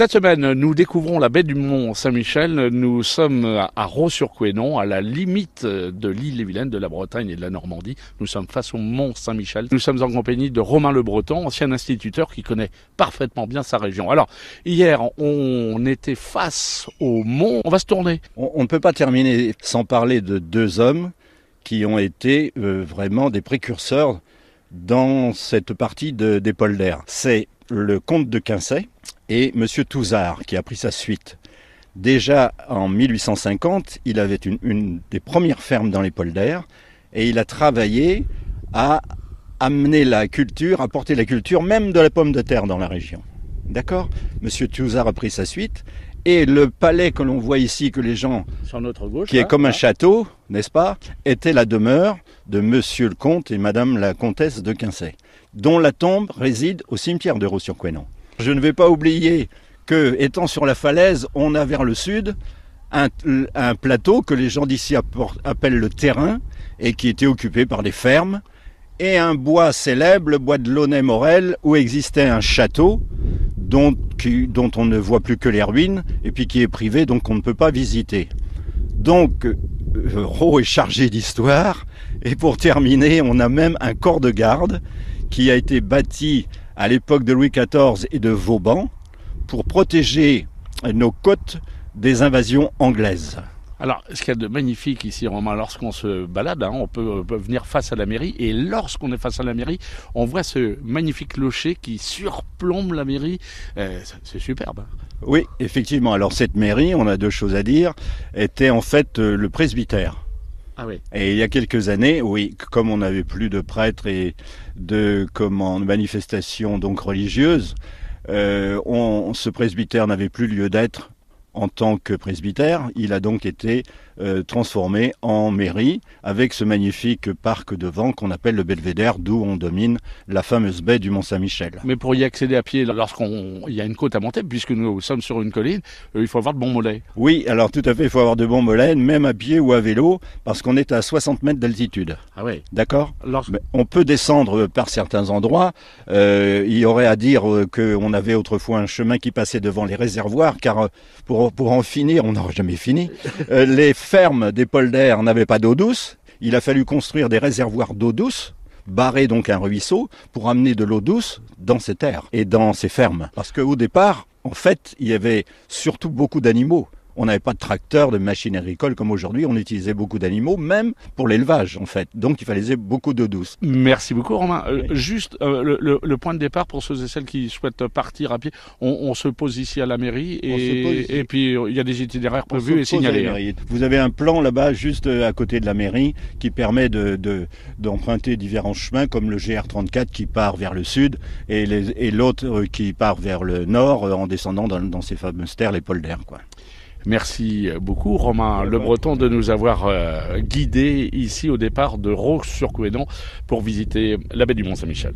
Cette semaine, nous découvrons la baie du Mont Saint-Michel. Nous sommes à Raux-sur-Couesnon, à la limite de l'île-et-Vilaine, de la Bretagne et de la Normandie. Nous sommes face au Mont Saint-Michel. Nous sommes en compagnie de Romain Le Breton, ancien instituteur qui connaît parfaitement bien sa région. Alors, hier, on était face au mont. On va se tourner. On, ne peut pas terminer sans parler de deux hommes qui ont été euh, vraiment des précurseurs dans cette partie de, des polders. C'est le comte de Quincey, et M. Touzard qui a pris sa suite. Déjà en 1850, il avait une, des premières fermes dans les polders et il a travaillé à amener la culture, à porter la culture même de la pomme de terre dans la région. D'accord? Monsieur Touzard a pris sa suite et le palais que l'on voit ici, que les gens, Sur notre gauche, qui est comme un château, n'est-ce pas, était la demeure de Monsieur le comte et Madame la comtesse de Quincey, dont la tombe réside au cimetière de Raux-sur-Couesnon. Je ne vais pas oublier que, étant sur la falaise, on a vers le sud un, plateau que les gens d'ici appellent le terrain et qui était occupé par des fermes, et un bois célèbre, le bois de Launay-Morel, où existait un château dont, dont, on ne voit plus que les ruines, et puis qui est privé, donc on ne peut pas visiter. Donc, euh, Raux est chargé d'histoire, et pour terminer, on a même un corps de garde qui a été bâti à l'époque de Louis XIV et de Vauban pour protéger nos côtes des invasions anglaises. Alors, ce qu'il y a de magnifique ici, Romain, lorsqu'on se balade, hein, on, peut, venir face à la mairie, et lorsqu'on est face à la mairie, on voit ce magnifique clocher qui surplombe la mairie. Euh, c'est superbe. Hein. Oui, effectivement. Alors, cette mairie, on a deux choses à dire, était en fait euh, le presbytère. Ah et il y a quelques années, oui, comme on n'avait plus de prêtres et de manifestations donc religieuses, euh, on, ce presbytère n'avait plus lieu d'être en tant que presbytère. Il a donc été euh, transformé en mairie avec ce magnifique parc devant qu'on appelle le Belvédère, d'où on domine la fameuse baie du Mont-Saint-Michel. Mais pour y accéder à pied, lorsqu'il y a une côte à monter, puisque nous sommes sur une colline, euh, il faut avoir de bons mollets. Oui, alors tout à fait, il faut avoir de bons mollets, même à pied ou à vélo, parce qu'on est à 60 mètres d'altitude. Ah oui. D'accord? On peut descendre par certains endroits. Euh, il y aurait à dire qu'on avait autrefois un chemin qui passait devant les réservoirs, car pour pour, en finir, on n'aura jamais fini, euh, les fermes des polders n'avaient pas d'eau douce. Il a fallu construire des réservoirs d'eau douce, barrer donc un ruisseau pour amener de l'eau douce dans ces terres et dans ces fermes. Parce qu'au départ, en fait, il y avait surtout beaucoup d'animaux on n'avait pas de tracteurs, de machines agricoles comme aujourd'hui. On utilisait beaucoup d'animaux, même pour l'élevage, en fait. Donc, il fallait beaucoup d'eau douce. Merci beaucoup, Romain. Euh, juste euh, le, point de départ pour ceux et celles qui souhaitent partir à pied. On, se pose ici à la mairie et, puis il y a des itinéraires prévus et signalés. Vous avez un plan là-bas, juste euh, à côté de la mairie, qui permet d'emprunter de, différents chemins, comme le GR34 qui part vers le sud et l'autre qui part vers le nord en descendant dans, ces fameuses terres, les polders. Quoi. Merci beaucoup Romain Le Breton de nous avoir euh, guidés ici au départ de Raux-sur-Couesnon pour visiter la baie du Mont-Saint-Michel.